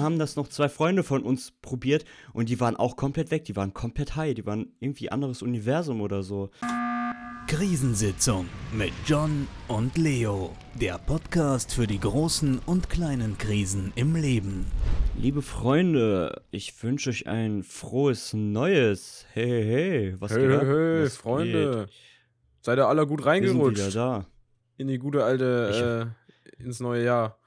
dann haben das noch zwei Freunde von uns probiert und die waren auch komplett weg. Die waren komplett high. Die waren irgendwie anderes Universum oder so. Krisensitzung mit John und Leo. Der Podcast für die großen und kleinen Krisen im Leben. Liebe Freunde, ich wünsche euch ein frohes Neues. Hey, hey, hey. Was hey, geht hey, ab? hey, Was Freunde. geht? Seid ihr alle gut Wir sind wieder reingerutscht da. in die gute alte, äh, ins neue Jahr.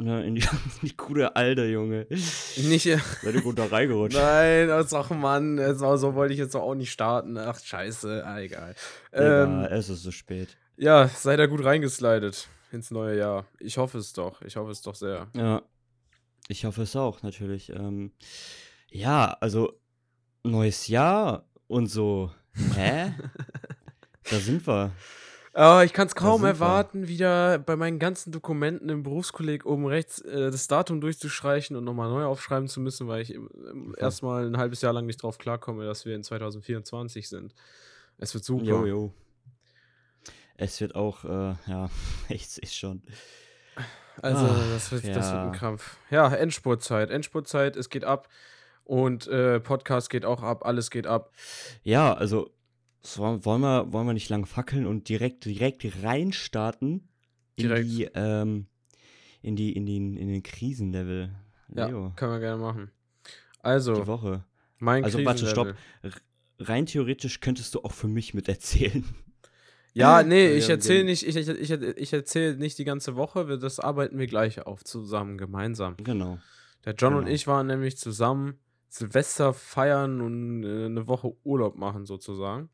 Ne, in, die, die gute Alte, Junge. Nicht, Seid ihr gut da reingerutscht? nein, das ach Mann, das war, so wollte ich jetzt doch auch nicht starten. Ach, scheiße, ah, egal. Ähm, es ist so spät. ja, seid ihr gut reingeslidet ins neue Jahr. Ich hoffe es doch, ich hoffe es doch sehr. Ja, ich hoffe es auch, natürlich. Ähm, ja, also, neues Jahr und so. Hä? da sind wir. Aber ich kann es kaum sind wir. erwarten, wieder bei meinen ganzen Dokumenten im Berufskolleg oben rechts äh, das Datum durchzustreichen und nochmal neu aufschreiben zu müssen, weil ich Okay. erstmal ein halbes Jahr lang nicht drauf klarkomme, dass wir in 2024 sind. Es wird super. Jo, jo. Es wird auch, äh, ja, ich sehe schon. Also, Ach, das, wird, das wird ja. ein Krampf. Ja, Endspurtzeit. Endspurtzeit, es geht ab. Und äh, Podcast geht auch ab, alles geht ab. Ja, also, so, wollen, wir, wollen wir nicht lang fackeln und direkt, direkt reinstarten in Direkt. die, ähm, in die, in den, in den Krisenlevel. Ja, Leo, können wir gerne machen. die Also, Woche. mein Also, warte, stopp. Rein theoretisch könntest du auch für mich mit erzählen. Ja, nee, ich erzähle nicht, ich, ich, ich, ich erzähle nicht die ganze Woche, das arbeiten wir gleich auf, zusammen, gemeinsam. Genau. Der John und Genau. ich waren nämlich zusammen Silvester feiern und äh, eine Woche Urlaub machen, sozusagen.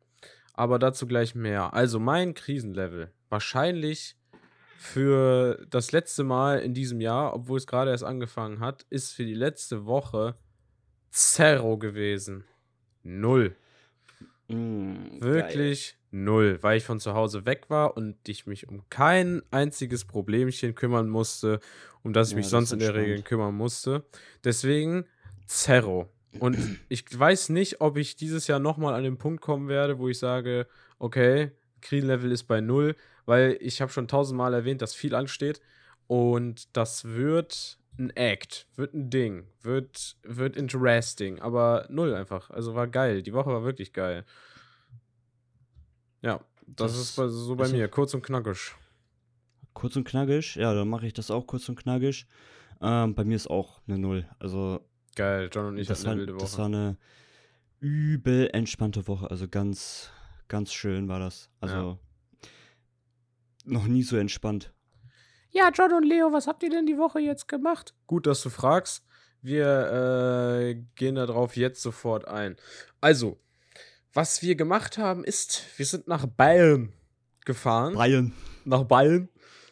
Aber dazu gleich mehr. Also mein Krisenlevel. Wahrscheinlich für das letzte Mal in diesem Jahr, obwohl es gerade erst angefangen hat, ist für die letzte Woche Zero gewesen. Null. Mm, geil. Wirklich null, weil ich von zu Hause weg war und ich mich um kein einziges Problemchen kümmern musste, um das ich Ja, mich sonst in der. Regel kümmern musste. Deswegen Zerro. Und ich weiß nicht, ob ich dieses Jahr nochmal an den Punkt kommen werde, wo ich sage, okay, Krisenlevel ist bei null, weil ich habe schon tausendmal erwähnt, dass viel ansteht und das wird ein Act, wird ein Ding, wird, wird interesting, aber null einfach. Also war geil. Die Woche war wirklich geil. Ja, das, Das ist bei, so bei ist mir, kurz und knackig. Kurz und knackig, ja, dann mache ich das auch kurz und knackig. Ähm, bei mir ist auch eine Null. Also, Geil, John und ich das, hatten war, eine wilde das Woche. war eine übel entspannte Woche. Also, ganz, ganz schön war das. Also, noch nie so entspannt. Ja, John und Leo, was habt ihr denn die Woche jetzt gemacht? Gut, dass du fragst. Wir äh, gehen darauf jetzt sofort ein. Also, was wir gemacht haben, ist, wir sind nach Bayern gefahren. Brian. nach Bayern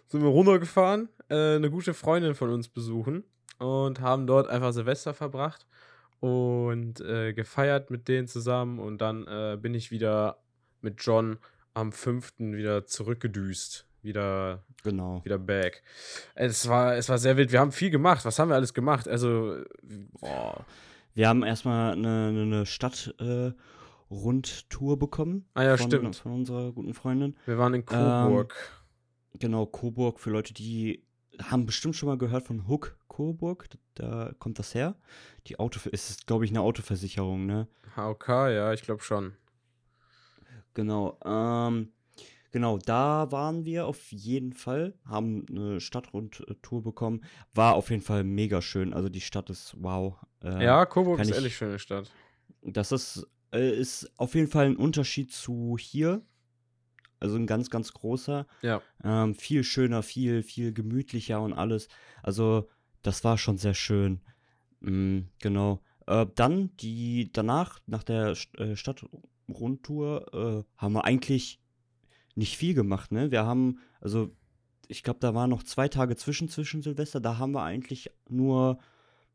sind wir runtergefahren, äh, eine gute Freundin von uns besuchen und haben dort einfach Silvester verbracht und äh, gefeiert mit denen zusammen und dann äh, bin ich wieder mit John am 5. wieder zurückgedüst. Wieder, Genau. wieder back. Es war, es war sehr wild. Wir haben viel gemacht. Was haben wir alles gemacht? Also, Boah. Wir haben erstmal eine, eine, Stadt-Rundtour äh, Rundtour bekommen. Ah ja, von, stimmt. Von unserer guten Freundin. wir waren in Coburg. Genau, Coburg, für Leute, die haben bestimmt schon mal gehört von Hook Coburg. Da, kommt das her. Die Auto es ist, glaube ich, eine Autoversicherung, ne? HOK, ja, ich glaube schon. Genau. Ähm, genau, da waren wir auf jeden Fall, haben eine Stadtrundtour bekommen. War auf jeden Fall mega schön. Also die Stadt ist wow. Äh, ja, Coburg ist ich- ehrlich schöne Stadt. Das ist, äh, ist auf jeden Fall ein Unterschied zu hier. Also ein ganz, ganz großer. Ja. Ähm, viel schöner, viel, viel gemütlicher und alles. Also, das war schon sehr schön. Mm, genau. Äh, dann, die danach, nach der St äh, Stadtrundtour, äh, haben wir eigentlich nicht viel gemacht, ne? Wir haben, also, ich glaube, da waren noch zwei Tage zwischen, zwischen Silvester, da haben wir eigentlich nur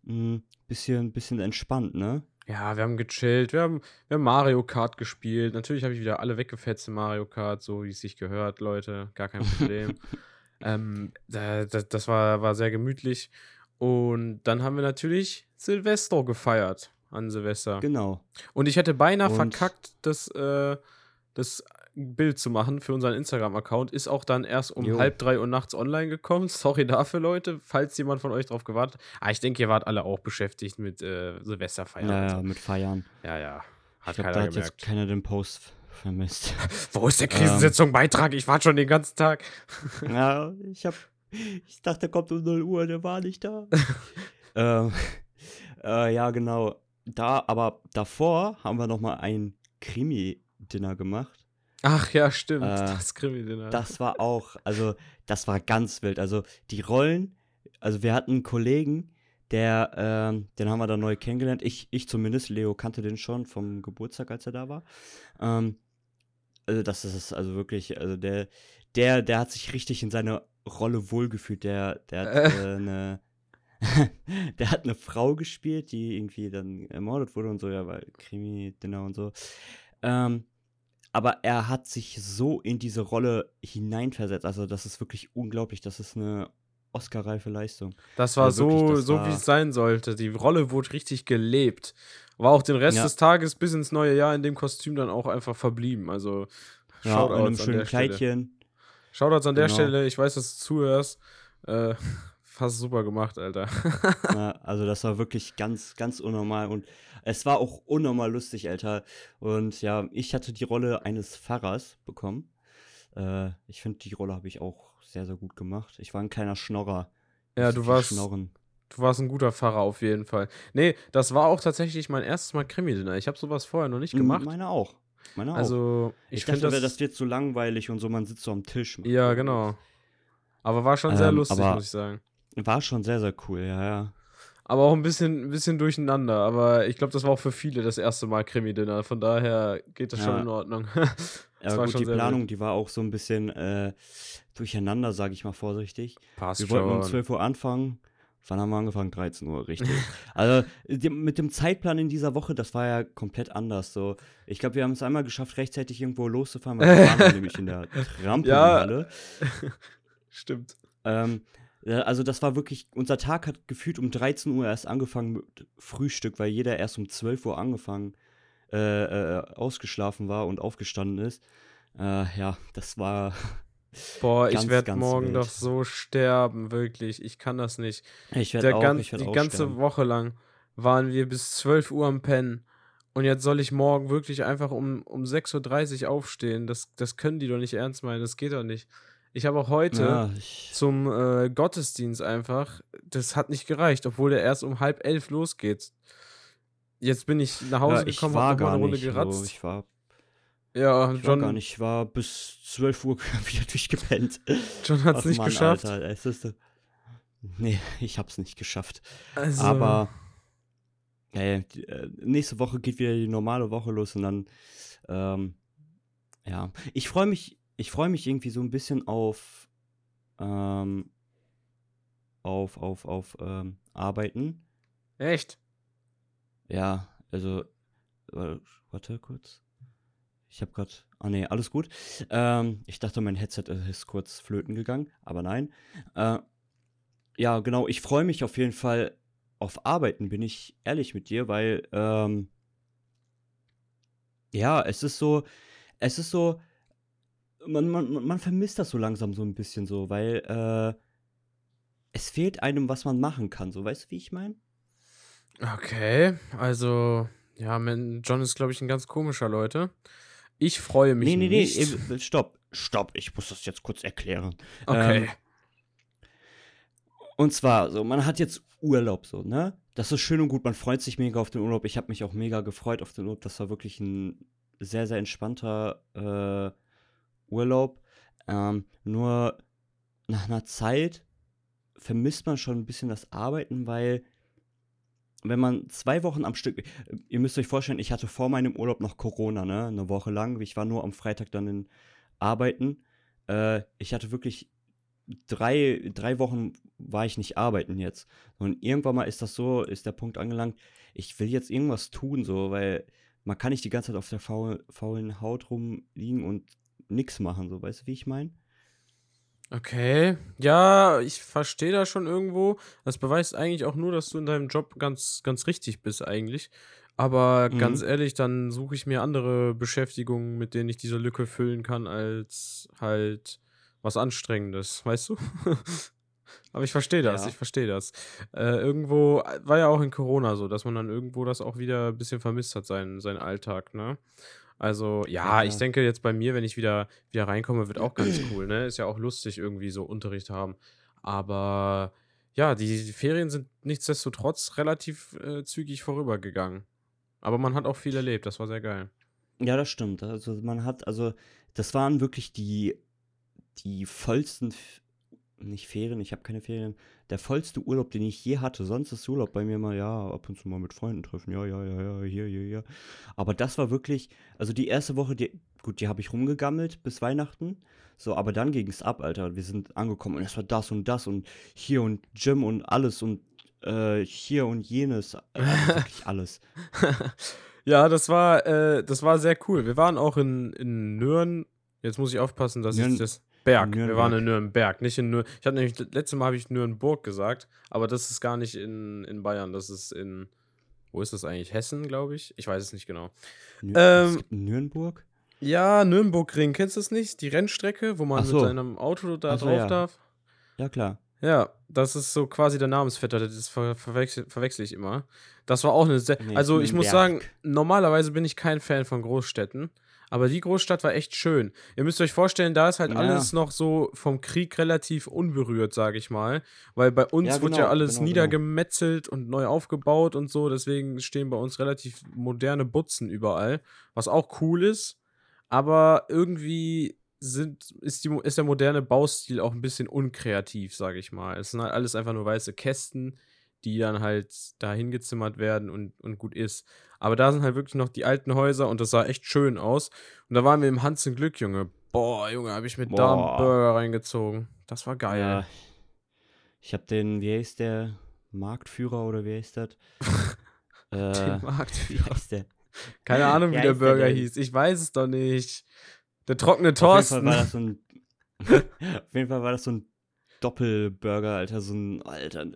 ein bisschen, bisschen entspannt, ne? Ja, wir haben gechillt, wir haben, wir haben Mario Kart gespielt. Natürlich habe ich wieder alle weggefetzt in Mario Kart, so wie es sich gehört, Leute. Gar kein Problem. ähm, da, da, das war, war sehr gemütlich. Und dann haben wir natürlich Silvester gefeiert an Silvester. Genau. Und ich hätte beinahe Und- verkackt, das, äh, das ein Bild zu machen für unseren Instagram-Account. Ist auch dann erst um Jo. halb drei Uhr nachts online gekommen. Sorry dafür, Leute, falls jemand von euch drauf gewartet hat. Ah, ich denke, ihr wart alle auch beschäftigt mit äh, Silvesterfeiern. Ja, ja, mit Feiern. ja, ja. Hat Ich glaube, keiner da hat gemerkt. jetzt keiner den Post vermisst. Wo ist der Krisensitzung-Beitrag? Ich warte schon den ganzen Tag. ja, ich hab. Ich dachte, der kommt um 0 Uhr, der war nicht da. ähm, äh, ja, genau. Da, aber davor haben wir noch mal ein Krimi-Dinner gemacht. Ach ja, stimmt. Äh, das Krimi-Dinner. Das war auch, also, das war ganz wild. Also, die Rollen, also, wir hatten einen Kollegen, der, ähm, den haben wir dann neu kennengelernt. Ich, ich zumindest, Leo kannte den schon vom Geburtstag, als er da war. Ähm, also, das ist also wirklich, also, der, der, der hat sich richtig in seiner Rolle wohlgefühlt. Der, der hat Äh. äh, eine. der hat eine Frau gespielt, die irgendwie dann ermordet wurde und so, ja, weil Krimi-Dinner und so. Ähm, aber er hat sich so in diese Rolle hineinversetzt. Also, das ist wirklich unglaublich. Das ist eine Oscar-reife Leistung. Das war Also wirklich, so, das so war- wie es sein sollte. Die Rolle wurde richtig gelebt. War auch den Rest Ja. des Tages bis ins neue Jahr in dem Kostüm dann auch einfach verblieben. Also Ja, in Shoutouts einem an schönen der Stelle. Kleidchen. Shoutouts an der Genau. Stelle. Ich weiß, dass du zuhörst. Äh, fast super gemacht, Alter. Ja, also, das war wirklich ganz, ganz unnormal. Und es war auch unnormal lustig, Alter. Und ja, ich hatte die Rolle eines Pfarrers bekommen. Äh, ich finde, die Rolle habe ich auch sehr, sehr gut gemacht. Ich war ein kleiner Schnorrer. Ja, du warst- Schnorren. Du warst ein guter Pfarrer auf jeden Fall. Nee, das war auch tatsächlich mein erstes Mal Krimi-Dinner. Ich habe sowas vorher noch nicht gemacht. Meine auch. Meine auch. Also, ich, ich, dachte, finde das, das. wird so langweilig und so, man sitzt so am Tisch. ja, genau. Aber war schon sehr Ähm, lustig, aber- muss ich sagen. War schon sehr, sehr cool, ja, ja. Aber auch ein bisschen, ein bisschen durcheinander. Aber ich glaube, das war auch für viele das erste Mal Krimi-Dinner. Von daher geht das schon Ja. in Ordnung. Ja, war gut, schon die Planung, die war auch so ein bisschen äh, durcheinander, sage ich mal vorsichtig. Passt Wir wollten um 12 Uhr anfangen. Wann haben wir angefangen? 13 Uhr, richtig. also die, mit dem Zeitplan in dieser Woche, das war ja komplett anders. So, ich glaube, wir haben es einmal geschafft, rechtzeitig irgendwo loszufahren, weil wir waren nämlich in der Trampolinhalle. Stimmt. Ähm, ja, also das war wirklich, unser Tag hat gefühlt um 13 Uhr erst angefangen mit Frühstück, weil jeder erst um 12 Uhr angefangen, äh, äh, ausgeschlafen war und aufgestanden ist. Äh, ja, das war, Boah, ich Ganz, werde ganz morgen wild. doch so sterben, wirklich. Ich kann das nicht. ich werde auch, ganz, ich werd die auch ganze sterben. Woche lang waren wir bis 12 Uhr am Pennen. Und jetzt soll ich morgen wirklich einfach um, um 6.30 Uhr aufstehen. Das, das können die doch nicht ernst meinen. Das geht doch nicht. Ich habe auch heute Ja, zum äh, Gottesdienst einfach, das hat nicht gereicht, obwohl der erst um halb elf losgeht. Jetzt bin ich nach Hause ja, ich gekommen, war hab noch mal gar eine Runde nicht, geratzt. so, ich war, ja, ich war John, gar nicht, ich war bis 12 Uhr wieder durchgepennt. John hat es nicht Mann, geschafft. Alter, es ist, nee, ich hab's nicht geschafft. Also, Aber äh, nächste Woche geht wieder die normale Woche los und dann, ähm, ja, ich freue mich, ich freue mich irgendwie so ein bisschen auf, ähm, auf, auf, auf, ähm, Arbeiten. echt? Ja, also, äh, warte kurz. Ich habe gerade, ah nee, alles gut. Ähm, ich dachte, mein Headset ist kurz flöten gegangen, aber nein. Äh, ja, genau, ich freue mich auf jeden Fall auf Arbeiten, bin ich ehrlich mit dir, weil, ähm, ja, es ist so, es ist so, man, man, man- vermisst das so langsam so ein bisschen so, weil, äh, es fehlt einem, was man machen kann, so, weißt du, wie ich meine? Okay, also, ja, man, John ist, glaube ich, ein ganz komischer, Leute. Ich freue mich Nee, nee, nee, nicht. eben, stopp, stopp, ich muss das jetzt kurz erklären. Okay. Ähm, und zwar, so, man hat jetzt Urlaub, so, ne? Das ist schön und gut, man freut sich mega auf den Urlaub. Ich habe mich auch mega gefreut auf den Urlaub. Das war wirklich ein sehr, sehr entspannter äh, Urlaub. Ähm, nur nach einer Zeit vermisst man schon ein bisschen das Arbeiten, weil wenn man zwei Wochen am Stück, ihr müsst euch vorstellen, ich hatte vor meinem Urlaub noch Corona, ne? Eine Woche lang. Ich war nur am Freitag dann in Arbeiten. Äh, ich hatte wirklich drei, drei Wochen war ich nicht arbeiten jetzt. Und irgendwann mal ist das so, ist der Punkt angelangt, ich will jetzt irgendwas tun, so, weil man kann nicht die ganze Zeit auf der faul, faulen Haut rumliegen und nichts machen, so, weißt du, wie ich meine? Okay, ja, ich verstehe das schon irgendwo. Das beweist eigentlich auch nur, dass du in deinem Job ganz, ganz richtig bist eigentlich. Aber ganz Mhm. ehrlich, dann suche ich mir andere Beschäftigungen, mit denen ich diese Lücke füllen kann, als halt was Anstrengendes, weißt du? Aber ich verstehe das, Ja. ich verstehe das. Äh, irgendwo äh, war ja auch in Corona so, dass man dann irgendwo das auch wieder ein bisschen vermisst hat, seinen, seinen Alltag, ne? Also, ja, Ja, ich denke jetzt bei mir, wenn ich wieder, wieder reinkomme, wird auch ganz cool, ne? Ist ja auch lustig, irgendwie so Unterricht haben. Aber ja, die, Ferien sind nichtsdestotrotz relativ äh, zügig vorübergegangen. Aber man hat auch viel erlebt, das war sehr geil. Ja, das stimmt. Also man hat, also das waren wirklich die, die vollsten, nicht Ferien, ich habe keine Ferien, der vollste Urlaub, den ich je hatte. Sonst ist Urlaub bei mir mal, ja, ab und zu mal mit Freunden treffen, ja, ja, ja, ja, hier, hier, hier. Aber das war wirklich, also die erste Woche, die, gut, die habe ich rumgegammelt bis Weihnachten. So, aber dann ging es ab, Alter. Wir sind angekommen und es war das und das und hier und Gym und alles und äh, hier und jenes. Also wirklich alles. ja, das war, äh, das war sehr cool. Wir waren auch in, in Nürn. Jetzt muss ich aufpassen, dass Nürn- ich das. Berg. Wir waren Nürnberg. in Nürnberg, nicht in Nür Ich hatte nämlich, das letzte Mal habe ich Nürnberg gesagt, aber das ist gar nicht in, in Bayern, das ist in, wo ist das eigentlich? Hessen, glaube ich? Ich weiß es nicht genau. Nür Ähm, Nürnberg? Ja, Nürnbergring, kennst du das nicht? Die Rennstrecke, wo man Ach mit so. seinem Auto da so, drauf ja. darf. Ja, klar. Ja, das ist so quasi der Namensvetter, das ver verwechsel, verwechsel ich immer. Das war auch eine sehr. Nee, also, ich muss sagen, Nürnberg. normalerweise bin ich kein Fan von Großstädten, aber die Großstadt war echt schön. Ihr müsst euch vorstellen, da ist halt Ja. alles noch so vom Krieg relativ unberührt, sage ich mal. Weil bei uns Ja, wird ja genau, alles genau, genau. niedergemetzelt und neu aufgebaut und so. Deswegen stehen bei uns relativ moderne Butzen überall, was auch cool ist. Aber irgendwie sind, ist, die, ist der moderne Baustil auch ein bisschen unkreativ, sage ich mal. Es sind halt alles einfach nur weiße Kästen, die dann halt da hingezimmert werden und, und gut ist. Aber da sind halt wirklich noch die alten Häuser und das sah echt schön aus. Und da waren wir im Hans im Glück, Junge. Boah, Junge, habe ich mir da einen. Burger reingezogen. Das war geil. Ja. Ich habe den, wie heißt der? Marktführer oder wie heißt das? äh, Den wie Marktführer. heißt der? Keine Ahnung, wie Wie der der Burger denn? hieß. Ich weiß es doch nicht. Der trockene Auf jeden Fall Thorsten. war das so ein. auf jeden Fall war das so ein Doppelburger, Alter. So ein. Alter.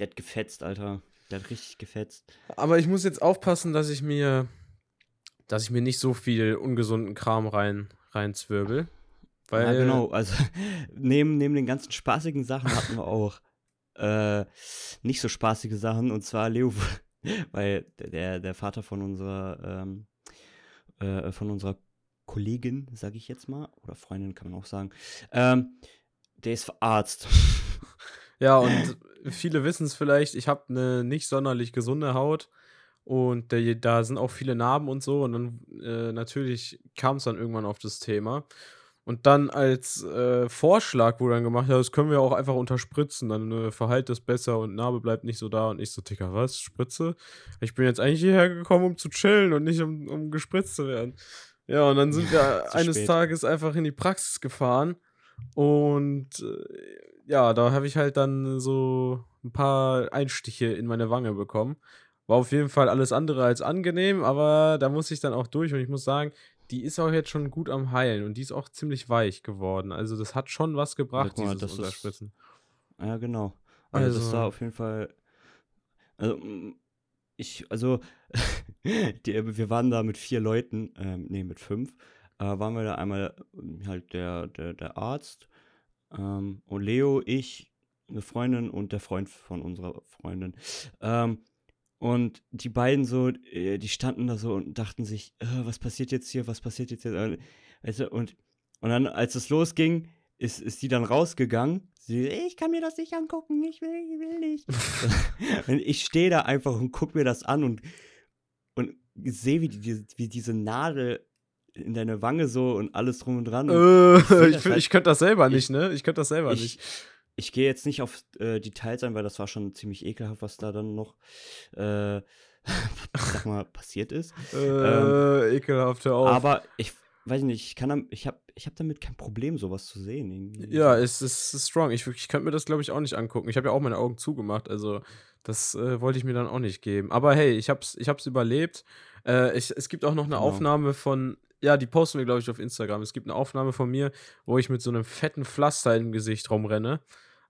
Der hat gefetzt, Alter. Der hat richtig gefetzt. Aber ich muss jetzt aufpassen, dass ich mir, dass ich mir nicht so viel ungesunden Kram rein, reinzwirbel. Weil, ja, genau. Also, neben, neben den ganzen spaßigen Sachen hatten wir auch äh, nicht so spaßige Sachen. Und zwar Leo, weil der, der Vater von unserer, ähm, äh, von unserer Kollegin, sage ich jetzt mal, oder Freundin kann man auch sagen, ähm, der ist Arzt. Ja, und viele wissen es vielleicht, ich habe eine nicht sonderlich gesunde Haut und der, da sind auch viele Narben und so. Und dann äh, natürlich kam es dann irgendwann auf das Thema. Und dann als äh, Vorschlag wurde dann gemacht, ja, das können wir auch einfach unterspritzen, dann äh, verheilt das besser und Narbe bleibt nicht so da. Und ich so, Dicker, was? Spritze? Ich bin jetzt eigentlich hierher gekommen, um zu chillen und nicht um, um gespritzt zu werden. Ja, und dann sind wir eines spät. Tages einfach in die Praxis gefahren und äh, ja, da habe ich halt dann so ein paar Einstiche in meine Wange bekommen. War auf jeden Fall alles andere als angenehm, aber da muss ich dann auch durch und ich muss sagen, die ist auch jetzt schon gut am Heilen und die ist auch ziemlich weich geworden. Also das hat schon was gebracht, mal, dieses das ist- Unterspritzen. Ja, genau. Also, das Also- war auf jeden Fall. Also, mm, ich, also, die, wir waren da mit vier Leuten, ähm, nee, mit fünf, äh, waren wir da einmal ähm, halt der, der, der Arzt ähm, und Leo, ich, eine Freundin und der Freund von unserer Freundin. Ähm, und die beiden so, äh, die standen da so und dachten sich, äh, was passiert jetzt hier, was passiert jetzt hier? Äh, Weißt du, und, und dann, als es losging, ist, ist die dann rausgegangen. Sie, ich kann mir das nicht angucken, ich will, ich will nicht. und ich stehe da einfach und gucke mir das an und, und sehe, wie, die, wie diese Nadel in deine Wange so und alles drum und dran. Und Äh, seh ich halt- ich könnte das selber ich- nicht, ne? Ich könnte das selber ich, nicht. ich gehe jetzt nicht auf äh, Details ein, weil das war schon ziemlich ekelhaft, was da dann noch, äh, ich sag mal, passiert ist. Äh, ekelhaft, hör auf. Aber ich weiß nicht, ich kann, ich habe ich hab damit kein Problem, sowas zu sehen. irgendwie. Ja, es ist, ist strong. Ich, ich könnte mir das, glaube ich, auch nicht angucken. Ich habe ja auch meine Augen zugemacht, also das äh, wollte ich mir dann auch nicht geben. Aber hey, ich hab's, ich hab's überlebt. Äh, ich, es gibt auch noch eine Genau. Aufnahme von, ja, die posten wir, glaube ich, auf Instagram. Es gibt eine Aufnahme von mir, wo ich mit so einem fetten Pflaster im Gesicht rumrenne.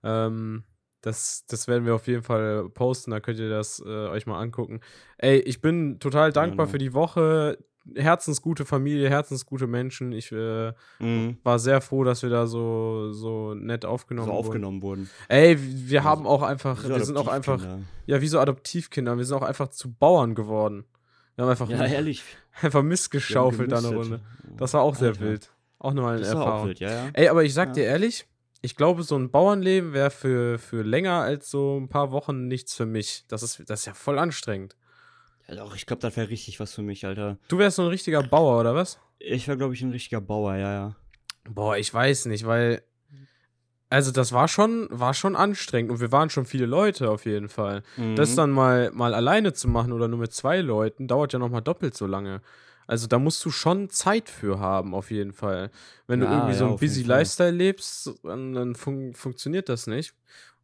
Ähm, Das, das werden wir auf jeden Fall posten, da könnt ihr das äh, euch mal angucken. Ey, ich bin total dankbar Genau. für die Woche. Herzensgute Familie, herzensgute Menschen. Ich äh, Mhm. war sehr froh, dass wir da so, so nett aufgenommen So wurden. aufgenommen wurden. Ey, wir Also, haben auch einfach, wir sind auch einfach, ja, wie so Adoptivkinder, wir sind auch einfach zu Bauern geworden. Wir haben einfach, Ja, ehrlich. Einfach Mist wir haben geschaufelt da eine. Runde. Das war auch sehr Alter. wild. Auch nochmal eine Das Erfahrung. wild, ja, ja. Ey, aber ich sag Ja. dir ehrlich, ich glaube, so ein Bauernleben wäre für, für länger als so ein paar Wochen nichts für mich. Das ist, das ist ja voll anstrengend. ja doch, ich glaube, das wäre richtig was für mich, Alter. Du wärst so ein richtiger Bauer, oder was? Ich wäre, glaube ich, ein richtiger Bauer, ja, ja. Boah, ich weiß nicht, weil. Also, das war schon, war schon anstrengend und wir waren schon viele Leute auf jeden Fall. Das Mhm. dann mal, mal alleine zu machen oder nur mit zwei Leuten, dauert ja nochmal doppelt so lange. Also da musst du schon Zeit für haben, auf jeden Fall. Wenn du Ja, irgendwie so ja, einen auf jeden busy. Lifestyle lebst, dann, dann fun funktioniert das nicht.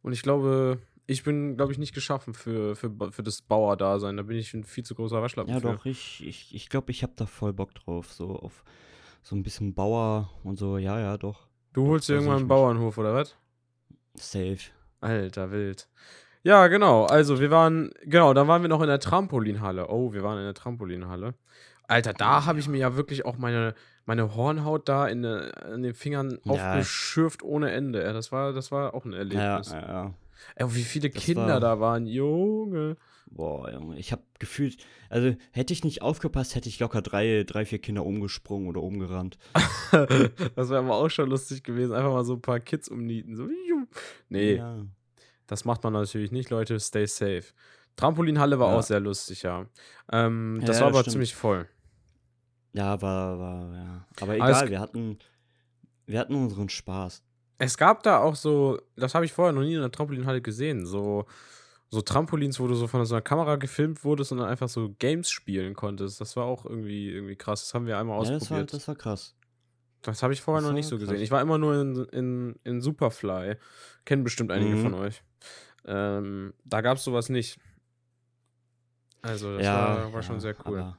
Und ich glaube, ich bin, glaube ich, nicht geschaffen für, für, für das Bauerdasein. Da bin ich ein viel zu großer Waschlappen Ja, für. doch, ich glaube, ich, ich, glaub, ich habe da voll Bock drauf. So auf so ein bisschen Bauer und so, ja, ja, doch. Du holst dir da irgendwann einen. Bauernhof, oder was? Safe. Alter, wild. Ja, genau. Also, wir waren, genau, dann waren wir noch in der Trampolinhalle. Oh, wir waren in der Trampolinhalle. Alter, da habe ich mir ja wirklich auch meine, meine Hornhaut da in, de, in den Fingern Ja. aufgeschürft ohne Ende. Ja, das war, das war auch ein Ja, Erlebnis. ja, ja. Ey, wie viele Das Kinder war- da waren, Junge. Boah, Junge, ich habe gefühlt, also hätte ich nicht aufgepasst, hätte ich locker drei, drei, vier Kinder umgesprungen oder umgerannt. das wäre aber auch schon lustig gewesen. Einfach mal so ein paar Kids umnieten. So, nee, Ja. das macht man natürlich nicht, Leute. Stay safe. Trampolinhalle war Ja. auch sehr lustig, ja. Ähm, das ja, war aber stimmt. ziemlich voll. Ja, war, war, ja. Aber egal, wir hatten, wir hatten unseren Spaß. Es gab da auch so, das habe ich vorher noch nie in einer Trampolinhalle gesehen, so, so Trampolins, wo du so von so einer Kamera gefilmt wurdest und dann einfach so Games spielen konntest. Das war auch irgendwie, irgendwie krass. Das haben wir einmal Ja, das war, ausprobiert. das war krass. das habe ich vorher das noch nicht so gesehen. krass. Ich war immer nur in, in, in Superfly. Kennen bestimmt einige Mhm. von euch. Ähm, da gab es sowas nicht. Also, das ja, war, war schon ja, sehr cool.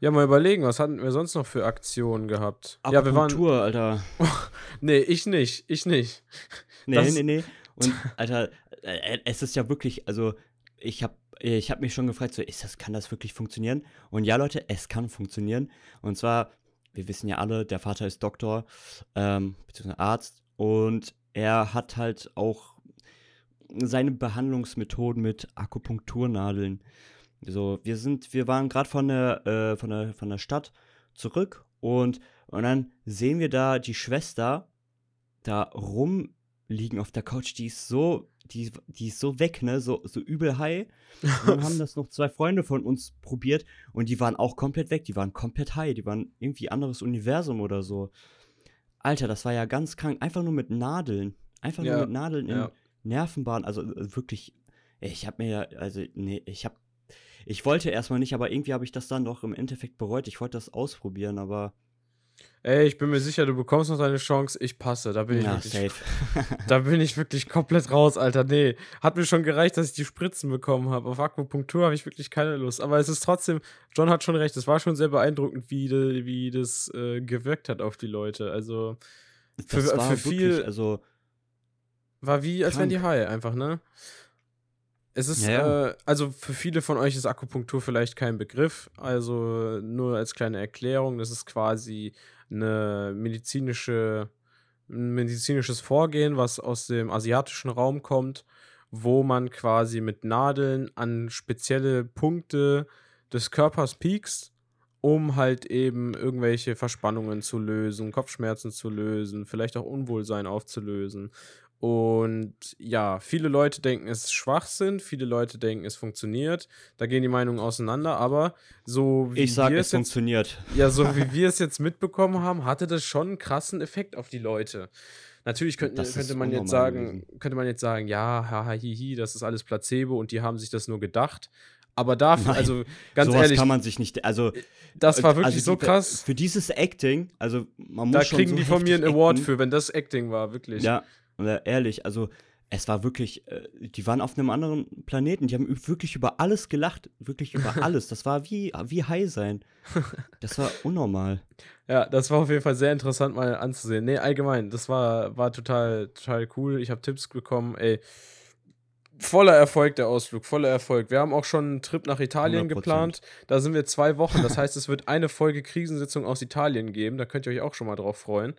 Ja, mal überlegen, was hatten wir sonst noch für Aktionen gehabt? Ja, wir waren. Akupunktur, Alter. Nee, ich nicht. Ich nicht. Nee, Das- nee, nee. Und, Alter, äh, es ist ja wirklich, also, ich habe ich hab mich schon gefragt, so, ist das, kann das wirklich funktionieren? Und ja, Leute, es kann funktionieren. Und zwar, wir wissen ja alle, der Vater ist Doktor, ähm, beziehungsweise Arzt. Und er hat halt auch seine Behandlungsmethoden mit Akupunkturnadeln. So, wir sind, wir waren gerade von der, äh, von der, von der Stadt zurück und, und dann sehen wir da die Schwester da rumliegen auf der Couch, die ist so, die, die ist so weg, ne, so, so übel high. Und dann haben das noch zwei Freunde von uns probiert und die waren auch komplett weg, die waren komplett high, die waren irgendwie anderes Universum oder so. Alter, das war ja ganz krank, einfach nur mit Nadeln. Einfach Ja, nur mit Nadeln in ja. Nervenbahn, also äh, wirklich, ich hab mir ja, also, nee, ich hab, ich wollte erstmal nicht, aber irgendwie habe ich das dann doch im Endeffekt bereut. Ich wollte das ausprobieren, aber Ey, ich bin mir sicher, du bekommst noch deine Chance. Ich passe. Da bin ich ja, wirklich safe. Da bin ich wirklich komplett raus, Alter. Nee, hat mir schon gereicht, dass ich die Spritzen bekommen habe. Auf Akupunktur habe ich wirklich keine Lust. Aber es ist trotzdem, John hat schon recht, es war schon sehr beeindruckend, wie, de, wie das äh, gewirkt hat auf die Leute. Also Das Für- war für wirklich, viel- also war wie, als wären die. High einfach, ne? Es ist, Ja. Äh, also für viele von euch ist Akupunktur vielleicht kein Begriff. Also nur als kleine Erklärung, das ist quasi eine medizinische, ein medizinisches Vorgehen, was aus dem asiatischen Raum kommt, wo man quasi mit Nadeln an spezielle Punkte des Körpers piekst, um halt eben irgendwelche Verspannungen zu lösen, Kopfschmerzen zu lösen, vielleicht auch Unwohlsein aufzulösen. Und ja, viele Leute denken, es ist Schwachsinn, viele Leute denken, es funktioniert. Da gehen die Meinungen auseinander, aber so wie ich sag, wir es es jetzt funktioniert. ja, so wie wir es jetzt mitbekommen haben, hatte das schon einen krassen Effekt auf die Leute. Natürlich könnte, könnte man jetzt sagen, könnte man jetzt sagen, ja, haha, hihi, das ist alles Placebo und die haben sich das nur gedacht. Aber dafür, Nein, also ganz ehrlich, kann man sich nicht, also das war wirklich also so krass. Für dieses Acting, also man muss Da schon kriegen so die von mir einen Award acten. für, wenn das Acting war, wirklich. Ja, und, äh, ehrlich, also es war wirklich, äh, die waren auf einem anderen Planeten, die haben wirklich über alles gelacht, wirklich über alles. Das war wie, wie high sein. Das war unnormal. Ja, das war auf jeden Fall sehr interessant mal anzusehen. Nee, allgemein, das war, war total, total cool. Ich habe Tipps bekommen, ey. Voller Erfolg der Ausflug, voller Erfolg. Wir haben auch schon einen Trip nach Italien 100%. geplant. Da sind wir zwei Wochen. Das heißt, es wird eine Folge Krisensitzung aus Italien geben. Da könnt ihr euch auch schon mal drauf freuen.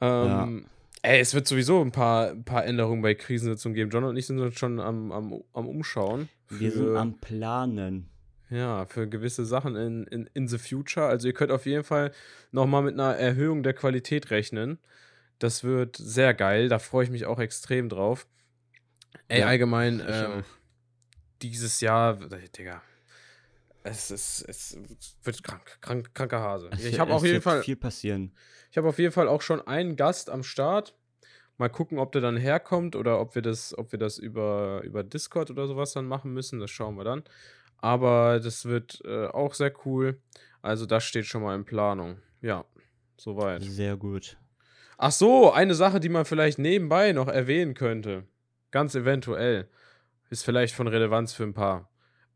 Ähm, Ey, es wird sowieso ein paar, ein paar Änderungen bei Krisensitzungen geben. John und ich sind uns schon am, am, am Umschauen. Wir sind am Planen. Ja, für gewisse Sachen in, in, in the future. Also ihr könnt auf jeden Fall nochmal mit einer Erhöhung der Qualität rechnen. Das wird sehr geil. Da freue ich mich auch extrem drauf. Ey, Ja, allgemein, ähm, dieses Jahr, Digga, es, ist, es wird krank, krank, kranker Hase. Ich habe auf jeden Fall, viel passieren. ich habe auf jeden Fall auch schon einen Gast am Start. Mal gucken, ob der dann herkommt oder ob wir das, ob wir das über, über Discord oder sowas dann machen müssen. Das schauen wir dann. Aber das wird äh, auch sehr cool. Also das steht schon mal in Planung. Ja, soweit. Sehr gut. Ach so, eine Sache, die man vielleicht nebenbei noch erwähnen könnte. Ganz eventuell. Ist vielleicht von Relevanz für ein paar.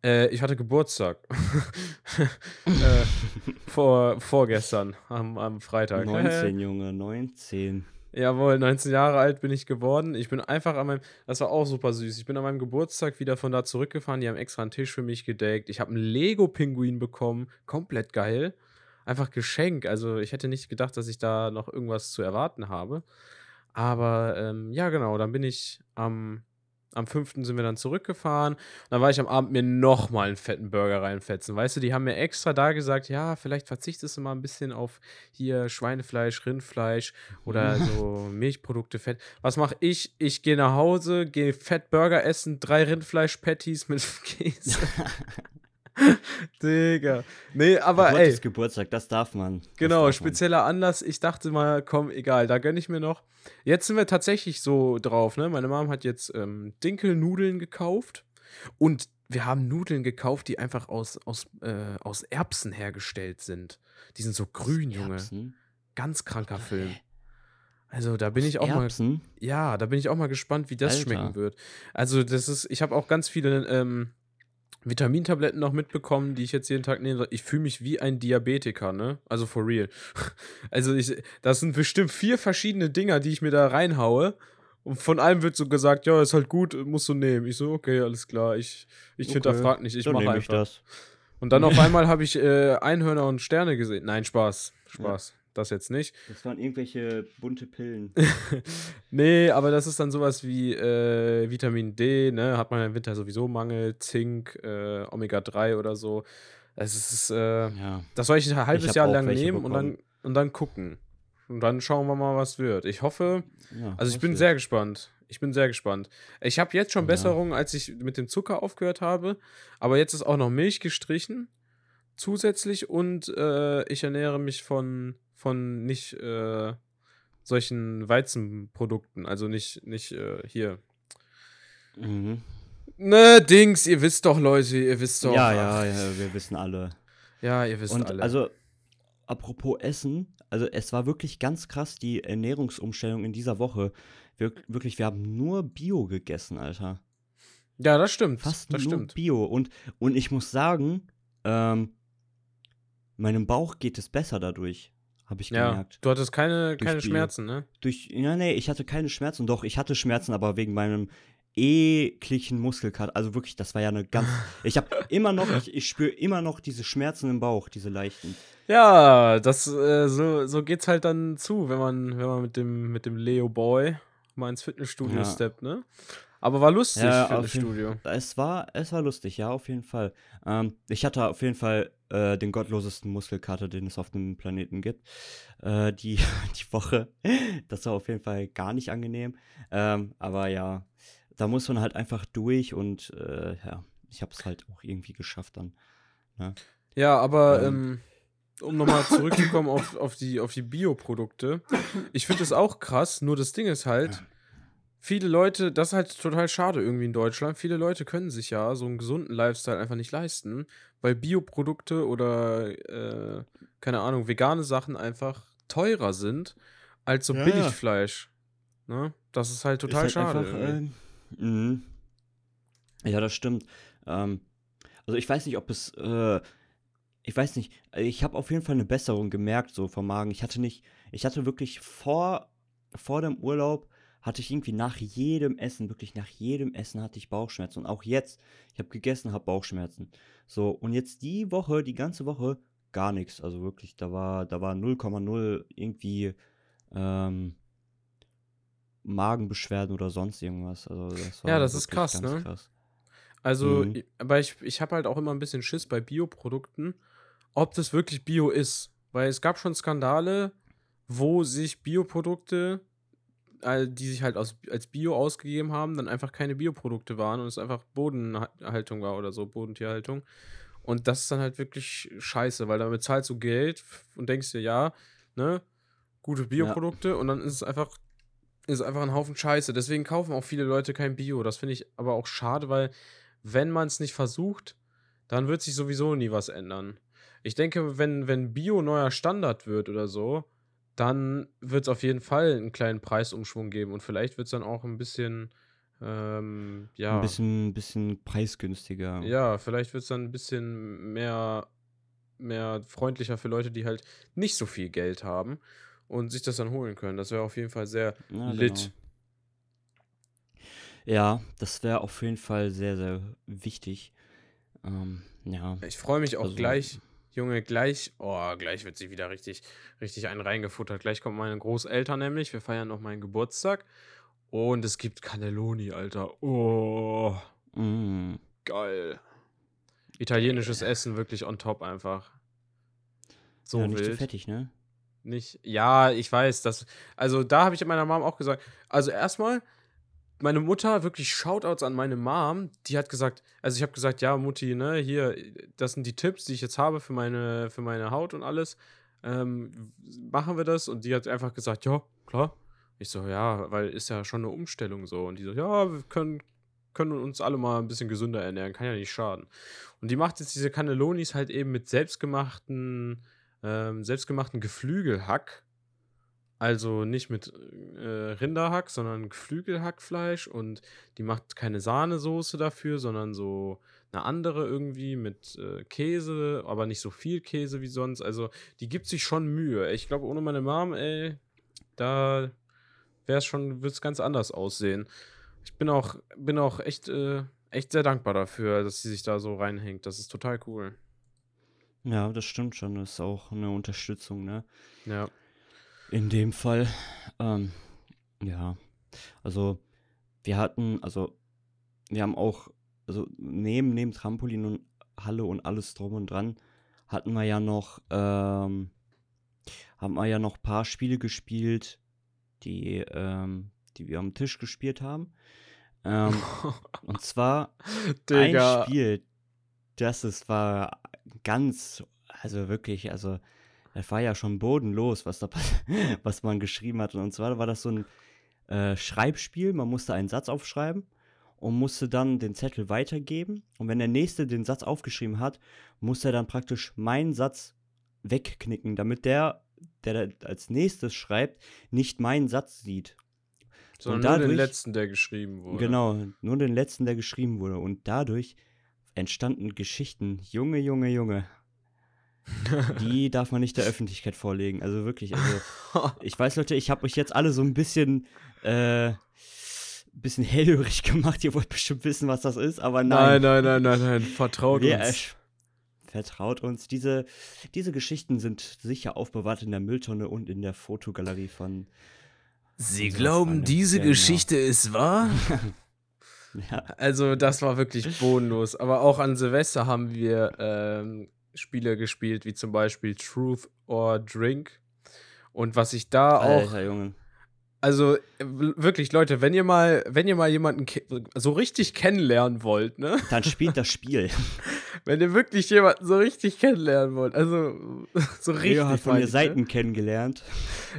Äh, ich hatte Geburtstag. äh, vor, vorgestern, am, am Freitag. 19, Junge, 19. Jawohl, 19 Jahre alt bin ich geworden. Ich bin einfach an meinem, das war auch super süß. Ich bin an meinem Geburtstag wieder von da zurückgefahren. Die haben extra einen Tisch für mich gedeckt. Ich habe einen Lego-Pinguin bekommen. Komplett geil. Einfach Geschenk. Also ich hätte nicht gedacht, dass ich da noch irgendwas zu erwarten habe. Aber ähm, ja, genau, dann bin ich am, am 5. sind wir dann zurückgefahren. Dann war ich am Abend mir nochmal einen fetten Burger reinfetzen. Weißt du, die haben mir extra da gesagt, ja, vielleicht verzichtest du mal ein bisschen auf hier Schweinefleisch, Rindfleisch oder so Milchprodukte, Fett. Was mache ich? Ich gehe nach Hause, gehe Fettburger essen, drei Rindfleisch-Patties mit Käse. Digga. Nee, aber ey. ist Geburtstag, das darf man. Das Genau, darf man. spezieller Anlass. Ich dachte mal, komm, egal, da gönne ich mir noch. Jetzt sind wir tatsächlich so drauf, ne? Meine Mom hat jetzt ähm, Dinkelnudeln gekauft und wir haben Nudeln gekauft, die einfach aus, aus, äh, aus Erbsen hergestellt sind. Die sind so grün, Junge. Erbsen? Ganz kranker Film. Also da bin ich auch mal, Erbsen? ja, da bin ich auch mal gespannt, wie das Alter. schmecken wird. Also das ist, ich habe auch ganz viele ähm, Vitamintabletten noch mitbekommen, die ich jetzt jeden Tag nehme. Ich fühle mich wie ein Diabetiker, ne? Also for real. Also ich, das sind bestimmt vier verschiedene Dinger, die ich mir da reinhaue. Und von allem wird so gesagt, ja, ist halt gut, musst du nehmen. Ich so, okay, alles klar. Ich, ich Okay, hinterfrag nicht, ich mache einfach. ich das. Und dann auf einmal habe ich äh, Einhörner und Sterne gesehen. Nein, Spaß. Spaß. Das jetzt nicht. Das waren irgendwelche bunte Pillen. Nee, aber das ist dann sowas wie äh, Vitamin D, ne? Hat man im Winter sowieso Mangel, Zink, äh, Omega-3 oder so. Es ist, äh, ja. das soll ich ein halbes hab Jahr lang nehmen und dann, und dann gucken. Und dann schauen wir mal, was wird. Ich hoffe, ja also ich bin wird. sehr gespannt. Ich bin sehr gespannt. Ich habe jetzt schon Ja. Besserungen, als ich mit dem Zucker aufgehört habe. Aber jetzt ist auch noch Milch gestrichen. Zusätzlich. Und äh, ich ernähre mich von, von nicht äh, solchen Weizenprodukten. Also nicht, nicht äh, hier. Mhm. Ne, Dings, ihr wisst doch, Leute, ihr wisst doch. Ja, ja, ja, wir wissen alle. Ja, ihr wisst Und alle. also, apropos Essen, also es war wirklich ganz krass, die Ernährungsumstellung in dieser Woche. Wir, wirklich, wir haben nur Bio gegessen, Alter. ja, das stimmt. Fast das nur stimmt. Bio. Und, und ich muss sagen, ähm, meinem Bauch geht es besser dadurch, habe ich Ja, gemerkt. du hattest keine, Durch keine Bio. Schmerzen, ne? Durch, ja, nee, ich hatte keine Schmerzen. Doch, ich hatte Schmerzen, aber wegen meinem ekligen Muskelkater. Also wirklich, das war ja eine ganz. Ich habe immer noch, ich, ich spüre immer noch diese Schmerzen im Bauch, diese leichten. Ja, das, äh, so, so geht's halt dann zu, wenn man, wenn man mit dem, mit dem Leo Boy mal ins Fitnessstudio Ja. steppt, ne? Aber war lustig, Ja, auf jeden- Fitnessstudio. Es war, es war lustig, ja, auf jeden Fall. Ähm, ich hatte auf jeden Fall äh, den gottlosesten Muskelkater, den es auf dem Planeten gibt. Äh, die, die Woche. Das war auf jeden Fall gar nicht angenehm. Ähm, aber ja, da muss man halt einfach durch und äh, ja, ich habe es halt auch irgendwie geschafft dann. Ja, aber Ähm. ähm, um nochmal zurückzukommen auf, auf die, auf die Bioprodukte. Ich finde es auch krass, nur das Ding ist halt, viele Leute, das ist halt total schade irgendwie in Deutschland, viele Leute können sich ja so einen gesunden Lifestyle einfach nicht leisten, weil Bioprodukte oder, äh, keine Ahnung, vegane Sachen einfach teurer sind als so Ja, ja. Billigfleisch. Ne? Das ist halt total Ist halt schade. einfach, mhm. Ja, das stimmt. Ähm, also ich weiß nicht, ob es, äh, ich weiß nicht, äh, ich habe auf jeden Fall eine Besserung gemerkt, so vom Magen. Ich hatte nicht, ich hatte wirklich vor, vor dem Urlaub, hatte ich irgendwie nach jedem Essen, wirklich nach jedem Essen hatte ich Bauchschmerzen. Und auch jetzt, ich habe gegessen, habe Bauchschmerzen. So, und jetzt die Woche, die ganze Woche, gar nichts. Also wirklich, da war, da war 0,0 irgendwie ähm, Magenbeschwerden oder sonst irgendwas. Also das war Ja, das ist krass, ne? krass. Also, Mhm. aber ich, ich habe halt auch immer ein bisschen Schiss bei Bioprodukten, ob das wirklich Bio ist. Weil es gab schon Skandale, wo sich Bioprodukte, die sich halt aus, als Bio ausgegeben haben, dann einfach keine Bioprodukte waren und es einfach Bodenhaltung war oder so, Bodentierhaltung. Und das ist dann halt wirklich scheiße, weil damit zahlst du Geld und denkst dir, ja, ne, gute Bioprodukte und dann ist es einfach, ist einfach ein Haufen Scheiße. Deswegen kaufen auch viele Leute kein Bio. Das finde ich aber auch schade, weil wenn man es nicht versucht, dann wird sich sowieso nie was ändern. Ich denke, wenn, wenn Bio neuer Standard wird oder so, dann wird es auf jeden Fall einen kleinen Preisumschwung geben und vielleicht wird es dann auch ein bisschen, ähm, ja, Ein bisschen, bisschen preisgünstiger. ja, vielleicht wird es dann ein bisschen mehr, mehr freundlicher für Leute, die halt nicht so viel Geld haben und sich das dann holen können. Das wäre auf jeden Fall sehr Ja, lit. genau. Ja, das wäre auf jeden Fall sehr, sehr wichtig. Ähm, ja, Ich freue mich auch also, gleich, Junge, gleich, oh, gleich wird sich wieder richtig, richtig einen reingefuttert. Gleich kommen meine Großeltern nämlich, wir feiern noch meinen Geburtstag und es gibt Cannelloni, Alter. Oh, mm, geil. Italienisches Essen wirklich on top einfach. So ja, nicht zu fettig, ne? Nicht, ja, ich weiß, das, also da habe ich meiner Mom auch gesagt, also erstmal, meine Mutter, wirklich Shoutouts an meine Mom, die hat gesagt, also ich habe gesagt, ja, Mutti, ne, hier, das sind die Tipps, die ich jetzt habe für meine, für meine Haut und alles, ähm, machen wir das? Und die hat einfach gesagt, ja, klar. Ich so, ja, weil ist ja schon eine Umstellung so. Und die so, ja, wir können, können uns alle mal ein bisschen gesünder ernähren, kann ja nicht schaden. Und die macht jetzt diese Cannellonis halt eben mit selbstgemachten, ähm, selbstgemachten Geflügelhack. Also nicht mit äh, Rinderhack, sondern Geflügelhackfleisch. Und die macht keine Sahnesoße dafür, sondern so eine andere irgendwie mit äh, Käse, aber nicht so viel Käse wie sonst. Also die gibt sich schon Mühe. Ich glaube, ohne meine Mom, ey, da wäre es schon, wird es ganz anders aussehen. Ich bin auch, bin auch echt, äh, echt sehr dankbar dafür, dass sie sich da so reinhängt. Das ist total cool. Ja, das stimmt schon. Das ist auch eine Unterstützung, ne? Ja. In dem Fall, ähm, ja, also wir hatten, also wir haben auch, also neben, neben Trampolin und Halle und alles drum und dran, hatten wir ja noch, ähm, haben wir ja noch ein paar Spiele gespielt, die, ähm, die wir am Tisch gespielt haben. Ähm, und zwar Digga. ein Spiel, das ist, war ganz, also wirklich, also das war ja schon bodenlos, was da was man geschrieben hat. Und zwar war das so ein äh, Schreibspiel, man musste einen Satz aufschreiben und musste dann den Zettel weitergeben. Und wenn der Nächste den Satz aufgeschrieben hat, musste er dann praktisch meinen Satz wegknicken, damit der, der als nächstes schreibt, nicht meinen Satz sieht. Sondern Und nur den dadurch- letzten, der geschrieben wurde. Genau, nur den letzten, der geschrieben wurde. Und dadurch entstanden Geschichten, Junge, Junge, Junge. Die darf man nicht der Öffentlichkeit vorlegen. Also wirklich, also ich weiß, Leute, ich habe euch jetzt alle so ein bisschen, äh, bisschen hellhörig gemacht. Ihr wollt bestimmt wissen, was das ist, aber nein, nein. nein, nein, nein, nein. Vertraut Wir uns. Vertraut uns. Diese, diese Geschichten sind sicher aufbewahrt in der Mülltonne und in der Fotogalerie von. Sie glauben, diese Genau. Geschichte ist wahr? Ja, Also, das war wirklich bodenlos. Aber auch an Silvester haben wir ähm, Spiele gespielt, wie zum Beispiel Truth or Drink. Und was ich da auch Alter Junge. Also wirklich, Leute, wenn ihr mal, wenn ihr mal jemanden so richtig kennenlernen wollt, ne? Dann spielt das Spiel. Wenn ihr wirklich jemanden so richtig kennenlernen wollt, also so richtig. Leo hat von mir ich, Seiten Ne? kennengelernt.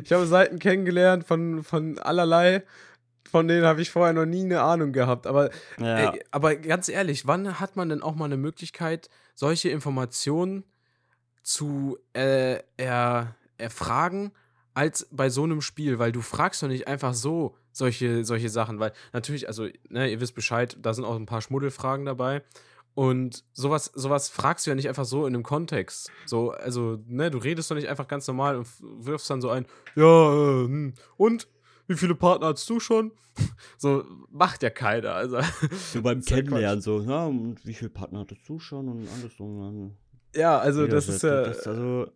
Ich habe Seiten kennengelernt von, von allerlei, von denen habe ich vorher noch nie eine Ahnung gehabt. Aber, Ja. ey, aber ganz ehrlich, wann hat man denn auch mal eine Möglichkeit, solche Informationen zu äh, er, erfragen, als bei so einem Spiel? Weil du fragst doch nicht einfach so solche, solche Sachen, weil natürlich, also, ne, ihr wisst Bescheid, da sind auch ein paar Schmuddelfragen dabei. Und sowas, sowas fragst du ja nicht einfach so in einem Kontext. So, also, ne, du redest doch nicht einfach ganz normal und wirfst dann so ein, ja, äh, hm, und wie viele Partner hast du schon? So macht ja keiner. Also, So beim Das Kennenlernen so, ja, und wie viele Partner hattest du schon und alles so. und ja, also das so, ist ja. das, also,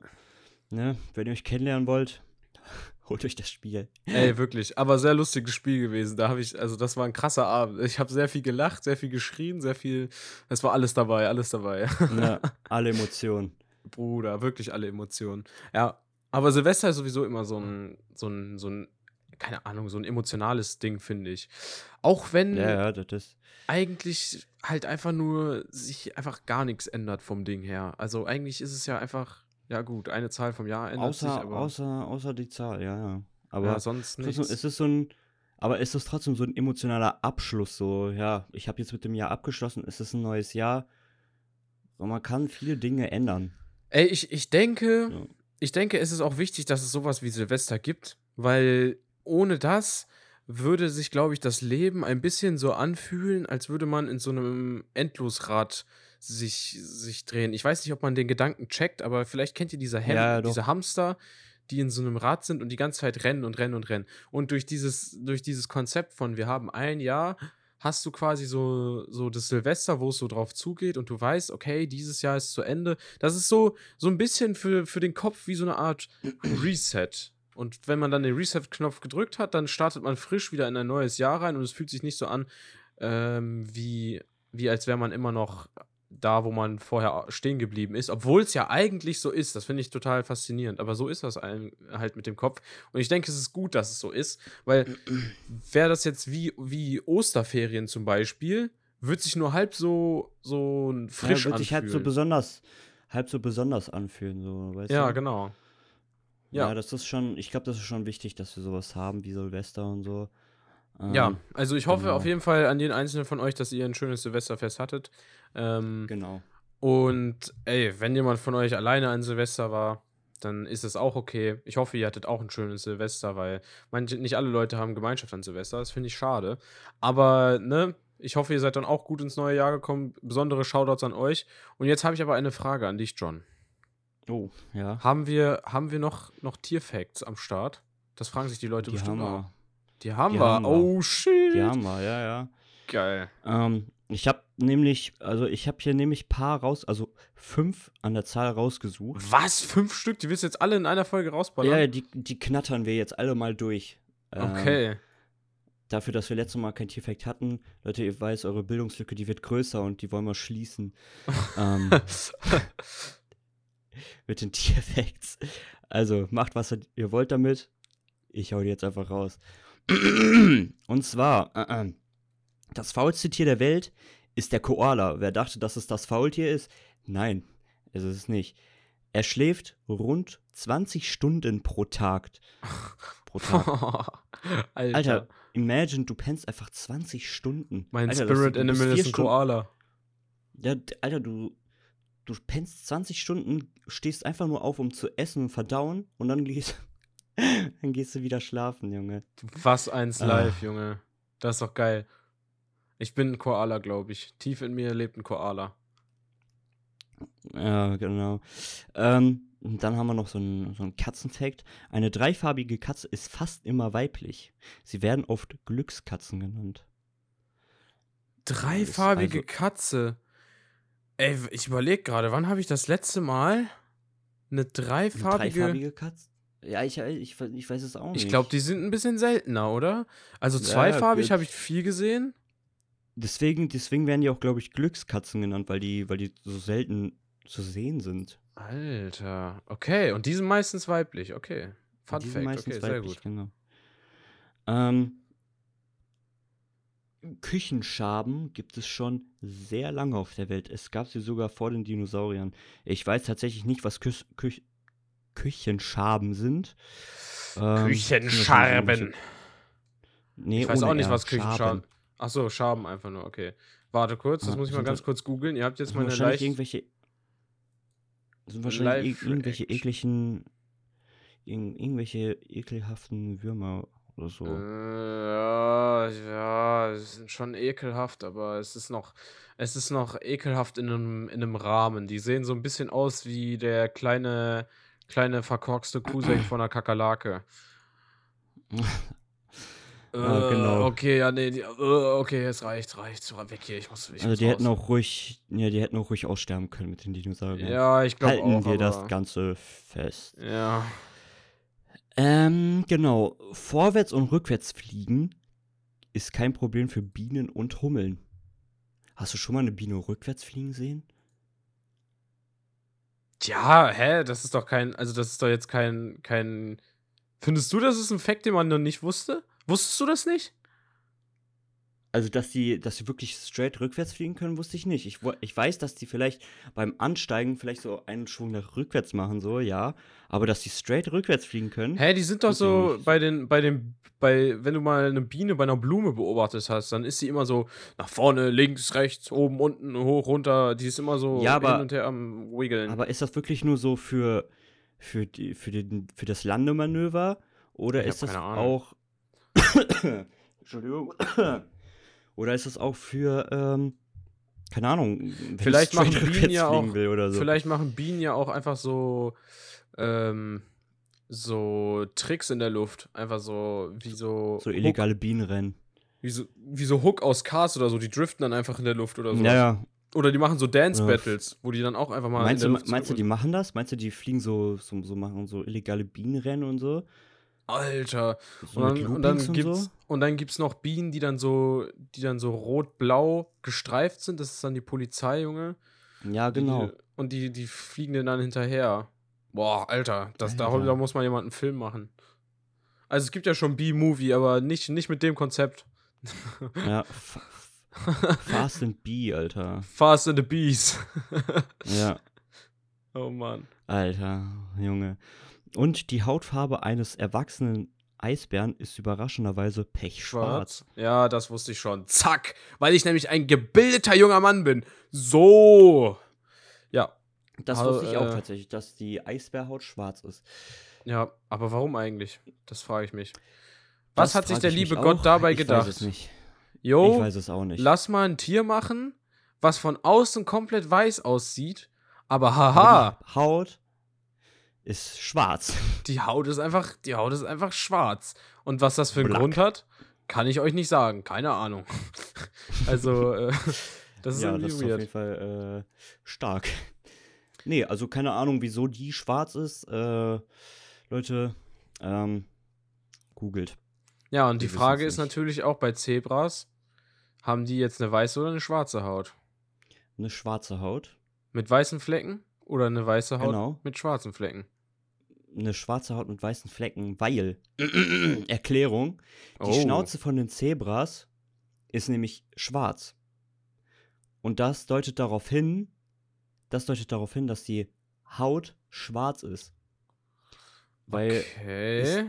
ne, wenn ihr euch kennenlernen wollt, holt euch das Spiel. Ey, wirklich. Aber sehr lustiges Spiel gewesen. Da habe ich, also das war ein krasser Abend. Ich habe sehr viel gelacht, sehr viel geschrien, sehr viel. Es war alles dabei, alles dabei. Ja, alle Emotionen. Bruder, wirklich alle Emotionen. Ja, aber Silvester ist sowieso immer so ein, so ein, so ein, keine Ahnung, so ein emotionales Ding, finde ich. Auch wenn Ja, ja, das ist. eigentlich halt einfach nur sich einfach gar nichts ändert vom Ding her. Also eigentlich ist es ja einfach, ja gut, eine Zahl vom Jahr ändert sich, Außer, aber außer, außer die Zahl, ja, ja. Aber ja, sonst nichts. es ist so ein. Aber ist es trotzdem so ein emotionaler Abschluss? So, ja, ich habe jetzt mit dem Jahr abgeschlossen, es ist ein neues Jahr. So, man kann viele Dinge ändern. Ey, ich, ich denke, Ja. ich denke, es ist auch wichtig, dass es sowas wie Silvester gibt, weil ohne das würde sich, glaube ich, das Leben ein bisschen so anfühlen, als würde man in so einem Endlosrad sich, sich drehen. Ich weiß nicht, ob man den Gedanken checkt, aber vielleicht kennt ihr diese, Hem Ja, diese Hamster, die in so einem Rad sind und die ganze Zeit rennen und rennen und rennen. Und durch dieses, durch dieses Konzept von wir haben ein Jahr, hast du quasi so, so das Silvester, wo es so drauf zugeht und du weißt, okay, dieses Jahr ist zu Ende. Das ist so, so ein bisschen für, für den Kopf wie so eine Art Reset. Und wenn man dann den Reset-Knopf gedrückt hat, dann startet man frisch wieder in ein neues Jahr rein und es fühlt sich nicht so an, ähm, wie, wie als wäre man immer noch da, wo man vorher stehen geblieben ist, obwohl es ja eigentlich so ist. Das finde ich total faszinierend. Aber so ist das halt mit dem Kopf. Und ich denke, es ist gut, dass es so ist, weil wäre das jetzt wie, wie Osterferien zum Beispiel, wird sich nur halb so, so frisch ja, wird sich halt so anfühlen. besonders, halb so besonders anfühlen, so, weißt Ja, du? genau. Ja, Ja. das ist schon, ich glaube, das ist schon wichtig, dass wir sowas haben wie Silvester und so. Ja, Ähm, also ich hoffe genau. auf jeden Fall an jeden einzelnen von euch, dass ihr ein schönes Silvesterfest hattet. Ähm, Genau. Und ey, wenn jemand von euch alleine an Silvester war, dann ist es auch okay. Ich hoffe, ihr hattet auch ein schönes Silvester, weil manche, nicht alle Leute haben Gemeinschaft an Silvester. Das finde ich schade. Aber, ne, ich hoffe, ihr seid dann auch gut ins neue Jahr gekommen. Besondere Shoutouts an euch. Und jetzt habe ich aber eine Frage an dich, John. Oh, ja. Haben wir, haben wir noch, noch Tierfacts am Start? Das fragen sich die Leute Die bestimmt haben auch. wir. Die haben Die wir. haben wir. Oh, shit. Die haben wir, ja, ja. Geil. Ähm, ich habe nämlich, also ich habe hier nämlich paar raus, also fünf an der Zahl rausgesucht. Was? Fünf Stück? Die willst du jetzt alle in einer Folge rausballern? ja, die, die knattern wir jetzt alle mal durch. Ähm, Okay. Dafür, dass wir letztes Mal kein Tierfact hatten, Leute, ihr weiß, eure Bildungslücke, die wird größer und die wollen wir schließen. ähm, mit den Tierfacts. Also, macht, was ihr wollt damit. Ich hau die jetzt einfach raus. Und zwar, äh, äh, das faulste Tier der Welt ist der Koala. Wer dachte, dass es das Faultier ist? Nein, es ist es nicht. Er schläft rund 20 Stunden pro Tag. Pro Tag. Alter. Alter, imagine, du pennst einfach 20 Stunden. Mein Alter, Spirit Animal ist ein Koala. Ja, Alter, du, du pennst 20 Stunden, stehst einfach nur auf, um zu essen und verdauen und dann gehst, dann gehst du wieder schlafen, Junge. Was eins Ah. live, Junge. Das ist doch geil. Ich bin ein Koala, glaube ich. Tief in mir lebt ein Koala. Ja, genau. Ähm, dann haben wir noch so einen, so einen Katzenfact. Eine dreifarbige Katze ist fast immer weiblich. Sie werden oft Glückskatzen genannt. Dreifarbige also- Katze. Ey, ich überlege gerade, wann habe ich das letzte Mal eine Eine dreifarbige. dreifarbige Katze? Ja, ich, ich, ich weiß es auch nicht. Ich glaube, die sind ein bisschen seltener, oder? Also Ja, zweifarbig gut. habe ich viel gesehen. Deswegen, deswegen werden die auch, glaube ich, Glückskatzen genannt, weil die, weil die so selten zu sehen sind. Alter. Okay, und die sind meistens weiblich. Okay. Fun Die sind Fact. meistens Okay, sehr weiblich, gut. Genau. Ähm, Küchenschaben gibt es schon sehr lange auf der Welt. Es gab sie sogar vor den Dinosauriern. Ich weiß tatsächlich nicht, was Küch Küch Küchenschaben sind. Ähm, Küchenschaben. Nee, Ich weiß auch nicht, R. was Küchenschaben. Schaben. Ach so, Schaben einfach nur, okay. Warte kurz, das Ah, muss ich mal ganz kurz googeln. Ihr habt jetzt meine wahrscheinlich leicht. irgendwelche. Sind wahrscheinlich irgendwelche ekligen. irg- irgendwelche ekelhaften Würmer oder so. Äh, ja, ja, es sind schon ekelhaft, aber es ist noch, es ist noch ekelhaft in einem, in einem Rahmen. Die sehen so ein bisschen aus wie der kleine, kleine verkorkste Cousin von einer Kakerlake. Ah, genau. Okay, ja, nee, die, äh, okay, es reicht, reicht. Weg hier, ich muss. Ich Also muss die hätten raus. auch ruhig, ja, die hätten auch ruhig aussterben können mit den Dinosauriern. Ja, ich glaube Halten auch. wir das Ganze fest. Ja. Ähm, genau. Vorwärts und rückwärts fliegen ist kein Problem für Bienen und Hummeln. Hast du schon mal eine Biene rückwärts fliegen sehen? Ja, hä, das ist doch kein, also das ist doch jetzt kein, kein. Findest du, das ist ein Fact, den man noch nicht wusste? Wusstest du das nicht? Also, dass die, dass die wirklich straight rückwärts fliegen können, wusste ich nicht. Ich, ich weiß, dass die vielleicht beim Ansteigen vielleicht so einen Schwung nach rückwärts machen, so, ja. Aber dass die straight rückwärts fliegen können. Hä, die sind doch so bei den, bei den, bei, wenn du mal eine Biene bei einer Blume beobachtet hast, dann ist sie immer so nach vorne, links, rechts, oben, unten, hoch, runter. Die ist immer so Ja, aber- hin und her am Wiggeln. Aber ist das wirklich nur so für, für, die, für, den, für das Landemanöver? Oder Ich ist das auch. Entschuldigung. Oder ist das auch für, ähm, keine Ahnung, Vielleicht machen Bienen ja auch- so. Vielleicht machen Bienen ja auch einfach so, ähm, so Tricks in der Luft. Einfach so, wie so. so Hook, illegale Bienenrennen. wie, so, wie so Hook aus Cars oder so. Die driften dann einfach in der Luft oder so. Ja, ja. Oder die machen so Dance Ja. Battles, wo die dann auch einfach mal Meinst, du, meinst du, die machen das? Meinst du, die fliegen so, so, so machen so illegale Bienenrennen und so? Alter. so Und dann, und dann gibt's so? und dann gibt's noch Bienen, die dann so, die dann so rot-blau gestreift sind. Das ist dann die Polizei, Junge. Ja, Die- genau. Und die, die fliegen denen dann hinterher. Boah, Alter, das, da, Alter. da muss man jemanden einen Film machen. Also es gibt ja schon B-Movie, aber nicht, nicht mit dem Konzept. Ja. Fast and Bee, Alter. Fast and the Bees. Ja. oh Mann. Alter, Junge. Und die Hautfarbe eines erwachsenen Eisbären ist überraschenderweise pechschwarz. Ja, das wusste ich schon. Zack. Weil ich nämlich ein gebildeter junger Mann bin. So. Ja. Das Also, wusste ich auch äh, tatsächlich, dass die Eisbärhaut schwarz ist. Ja, aber warum eigentlich? Das frage ich mich. Was Das hat sich der liebe Gott auch. dabei ich gedacht? Weiß es nicht. Jo, Ich weiß es auch nicht. lass mal ein Tier machen, was von außen komplett weiß aussieht, aber haha, Haut ist schwarz. die Haut ist einfach, die Haut ist einfach schwarz. Und was das für einen Black. Grund hat, kann ich euch nicht sagen. Keine Ahnung. also, äh, das ist ja, irgendwie das ist auf weird. jeden Fall äh, stark. Nee, also keine Ahnung, wieso die schwarz ist. Äh, Leute, ähm, googelt. Ja, und die Wir Frage ist natürlich auch bei Zebras, haben die jetzt eine weiße oder eine schwarze Haut? Eine schwarze Haut. Mit weißen Flecken oder eine weiße Haut Genau. mit schwarzen Flecken? Eine schwarze Haut mit weißen Flecken, weil. Erklärung. Die Oh. Schnauze von den Zebras ist nämlich schwarz. Und das deutet darauf hin, das deutet darauf hin, dass die Haut schwarz ist. Weil, Okay.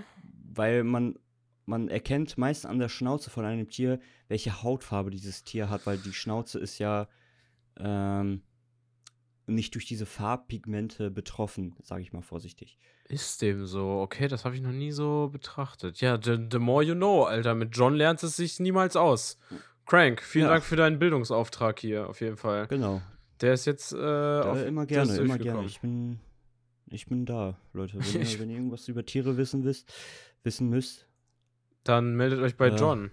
weil man, man erkennt meist an der Schnauze von einem Tier, welche Hautfarbe dieses Tier hat, weil die Schnauze ist ja ähm, nicht durch diese Farbpigmente betroffen, sage ich mal vorsichtig. Ist dem so? Okay, das habe ich noch nie so betrachtet. Ja, the, the more you know, Alter. Mit John lernt es sich niemals aus. Crank, vielen Ja. Dank für deinen Bildungsauftrag hier, auf jeden Fall. Genau. Der ist jetzt äh, auf, Äh, immer gerne, immer gerne. Ich bin, ich bin da, Leute. Wenn ihr, wenn ihr irgendwas über Tiere wissen wisst, wissen müsst, Dann meldet euch bei Ja. John.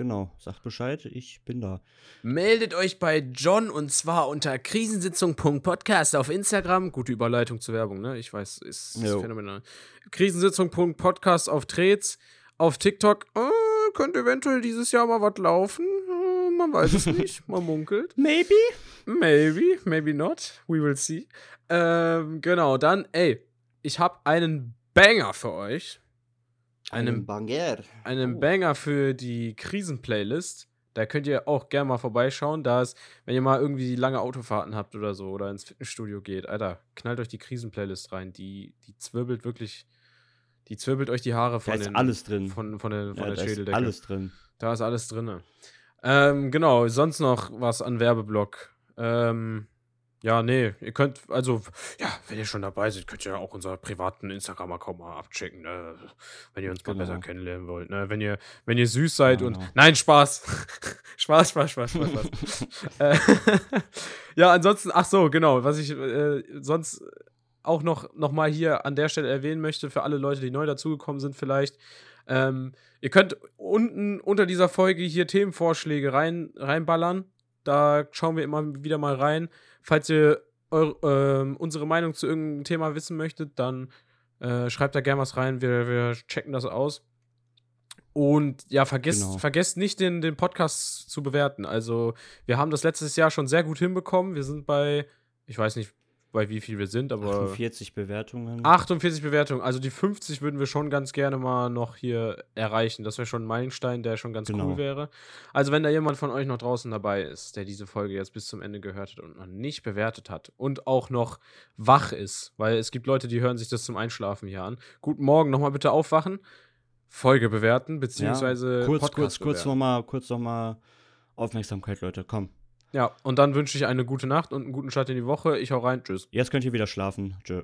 Genau, sagt Bescheid, ich bin da. Meldet euch bei John und zwar unter krisensitzung.podcast auf Instagram. Gute Überleitung zur Werbung, ne? Ich weiß, ist, ist phänomenal. Krisensitzung.podcast auf Trets. Auf TikTok äh, könnte eventuell dieses Jahr mal was laufen. Äh, man weiß es nicht. Man munkelt. Maybe? Maybe, maybe not. We will see. Ähm, genau, dann, ey, ich habe einen Banger für euch. Einen, Banger. einen Oh. Banger für die Krisen-Playlist. Da könnt ihr auch gerne mal vorbeischauen. Da ist, wenn ihr mal irgendwie lange Autofahrten habt oder so oder ins Fitnessstudio geht, Alter, knallt euch die Krisen-Playlist rein. Die, die zwirbelt wirklich, die zwirbelt euch die Haare Da von ist den, alles drin. von, von der, von ja, der da ist Schädeldecke. alles drin. Da ist alles drin. Ähm, genau, sonst noch was an Werbeblock. Ähm, ja, nee, ihr könnt, also, ja, wenn ihr schon dabei seid, könnt ihr auch unseren privaten Instagram-Account mal abchecken, ne? wenn ihr uns mal Genau. besser kennenlernen wollt. Ne? Wenn, ihr, wenn ihr süß seid und. Genau. Nein, Spaß! Spaß, Spaß, Spaß, Spaß, Spaß. äh, ja, ansonsten, ach so, genau, was ich äh, sonst auch noch, noch mal hier an der Stelle erwähnen möchte, für alle Leute, die neu dazugekommen sind, vielleicht. Ähm, ihr könnt unten unter dieser Folge hier Themenvorschläge rein, reinballern. Da schauen wir immer wieder mal rein. Falls ihr eure, ähm, unsere Meinung zu irgendeinem Thema wissen möchtet, dann äh, schreibt da gerne was rein. Wir, wir checken das aus. Und ja, vergesst, Genau. vergesst nicht, den, den Podcast zu bewerten. Also, wir haben das letztes Jahr schon sehr gut hinbekommen. Wir sind bei, ich weiß nicht, bei wie viel wir sind, aber 48 Bewertungen. 48 Bewertungen. Also die 50 würden wir schon ganz gerne mal noch hier erreichen. Das wäre schon ein Meilenstein, der schon ganz Genau. cool wäre. Also, wenn da jemand von euch noch draußen dabei ist, der diese Folge jetzt bis zum Ende gehört hat und noch nicht bewertet hat und auch noch wach ist, weil es gibt Leute, die hören sich das zum Einschlafen hier an. Guten Morgen, nochmal bitte aufwachen, Folge bewerten, beziehungsweise kurz, Podcast kurz, kurz nochmal, kurz noch mal Aufmerksamkeit, Leute. Komm. Ja, und dann wünsche ich eine gute Nacht und einen guten Start in die Woche. Ich hau rein. Tschüss. Jetzt könnt ihr wieder schlafen. Tschö.